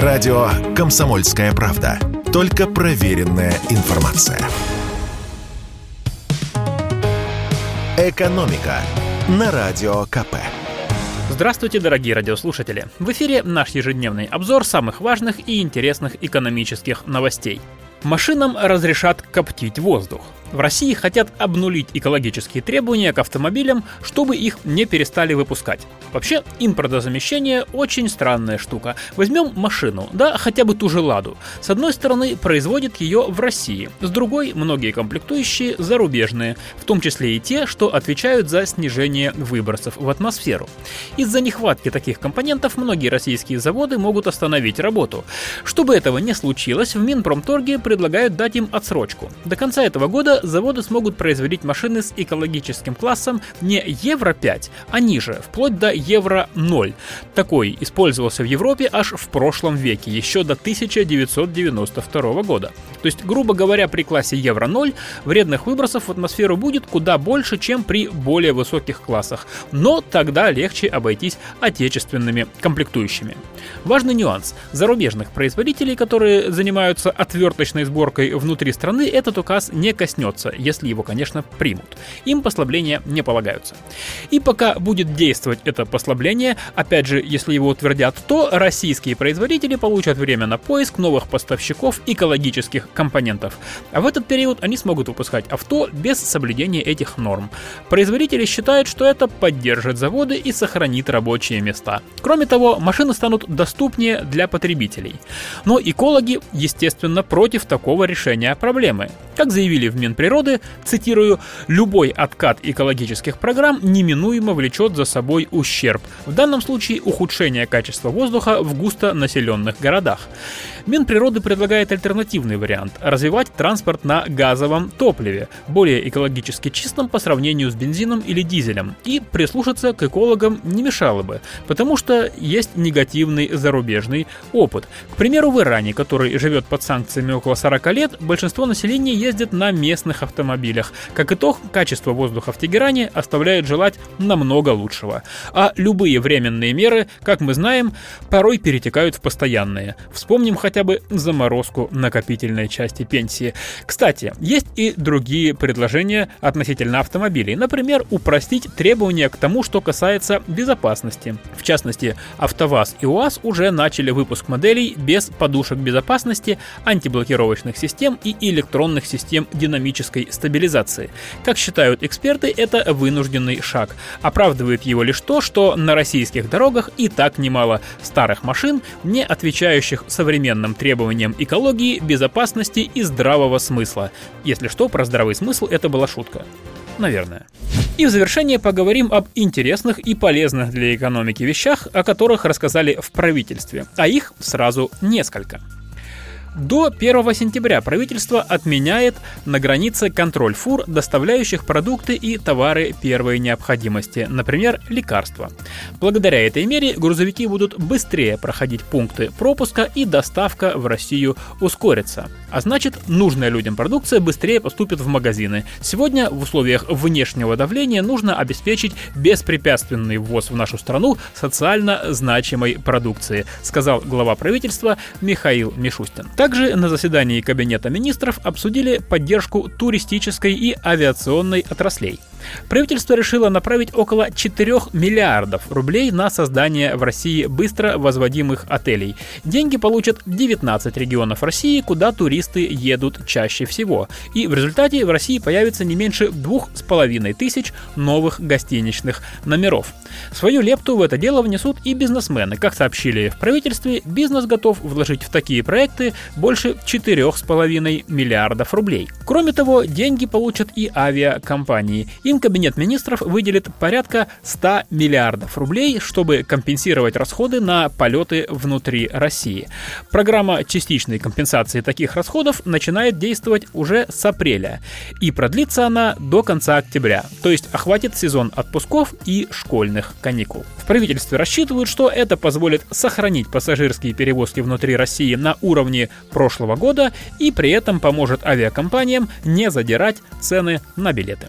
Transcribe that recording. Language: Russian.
Радио «Комсомольская правда». Только проверенная информация. «Экономика» на Радио КП. Здравствуйте, дорогие радиослушатели! В эфире наш ежедневный обзор самых важных и интересных экономических новостей. Машинам разрешат коптить воздух – в России хотят обнулить экологические требования к автомобилям, чтобы их не перестали выпускать. Вообще, импортозамещение очень странная штука. Возьмем машину, да, хотя бы ту же «Ладу». С одной стороны, производит ее в России, с другой, многие комплектующие зарубежные, в том числе и те, что отвечают за снижение выбросов в атмосферу. Из-за нехватки таких компонентов многие российские заводы могут остановить работу. Чтобы этого не случилось, в Минпромторге предлагают дать им отсрочку. До конца этого года заводы смогут производить машины с экологическим классом не Евро-5, а ниже, вплоть до Евро-0. Такой использовался в Европе аж в прошлом веке, еще до 1992 года. То есть, грубо говоря, при классе Евро-0 вредных выбросов в атмосферу будет куда больше, чем при более высоких классах. Но тогда легче обойтись отечественными комплектующими. Важный нюанс. Зарубежных производителей, которые занимаются отверточной сборкой внутри страны, этот указ не коснется коснется, если его, конечно, примут. Им послабления не полагаются. И пока будет действовать это послабление, опять же, если его утвердят, то российские производители получат время на поиск новых поставщиков экологических компонентов. А в этот период они смогут выпускать авто без соблюдения этих норм. Производители считают, что это поддержит заводы и сохранит рабочие места. Кроме того, машины станут доступнее для потребителей. Но экологи, естественно, против такого решения проблемы. Как заявили в Минприроды, природы, цитирую, «любой откат экологических программ неминуемо влечет за собой ущерб, в данном случае ухудшение качества воздуха в густонаселенных городах». Минприроды предлагает альтернативный вариант – развивать транспорт на газовом топливе, более экологически чистом по сравнению с бензином или дизелем, и прислушаться к экологам не мешало бы, потому что есть негативный зарубежный опыт. К примеру, в Иране, который живет под санкциями около 40 лет, большинство населения ездит на местных автомобилях. Как итог, качество воздуха в Тегеране оставляет желать намного лучшего. А любые временные меры, как мы знаем, порой перетекают в постоянные. Вспомним хотя бы заморозку накопительной части пенсии. Кстати, есть и другие предложения относительно автомобилей. Например, упростить требования к тому, что касается безопасности. В частности, АвтоВАЗ и УАЗ уже начали выпуск моделей без подушек безопасности, антиблокировочных систем и электронных систем динамической стабилизации. Как считают эксперты, это вынужденный шаг. Оправдывает его лишь то, что на российских дорогах и так немало старых машин, не отвечающих современным требованиям экологии, безопасности и здравого смысла. Если что, про здравый смысл это была шутка. Наверное. И в завершение поговорим об интересных и полезных для экономики вещах, о которых рассказали в правительстве, а их сразу несколько. До 1 сентября правительство отменяет на границе контроль фур, доставляющих продукты и товары первой необходимости, например, лекарства. Благодаря этой мере грузовики будут быстрее проходить пункты пропуска и доставка в Россию ускорится. А значит, нужная людям продукция быстрее поступит в магазины. Сегодня в условиях внешнего давления нужно обеспечить беспрепятственный ввоз в нашу страну социально значимой продукции, сказал глава правительства Михаил Мишустин. Также на заседании Кабинета министров обсудили поддержку туристической и авиационной отраслей. Правительство решило направить около 4 миллиардов рублей на создание в России быстро возводимых отелей. Деньги получат 19 регионов России, куда туристы едут чаще всего. И в результате в России появится не меньше 2,5 тысяч новых гостиничных номеров. Свою лепту в это дело внесут и бизнесмены. Как сообщили в правительстве, бизнес готов вложить в такие проекты больше 4,5 миллиардов рублей. Кроме того, деньги получат и авиакомпании. Им Кабинет министров выделит порядка 100 миллиардов рублей, чтобы компенсировать расходы на полеты внутри России. Программа частичной компенсации таких расходов начинает действовать уже с апреля. И продлится она до конца октября, то есть охватит сезон отпусков и школьных каникул. В правительстве рассчитывают, что это позволит сохранить пассажирские перевозки внутри России на уровне прошлого года и при этом поможет авиакомпаниям не задирать цены на билеты.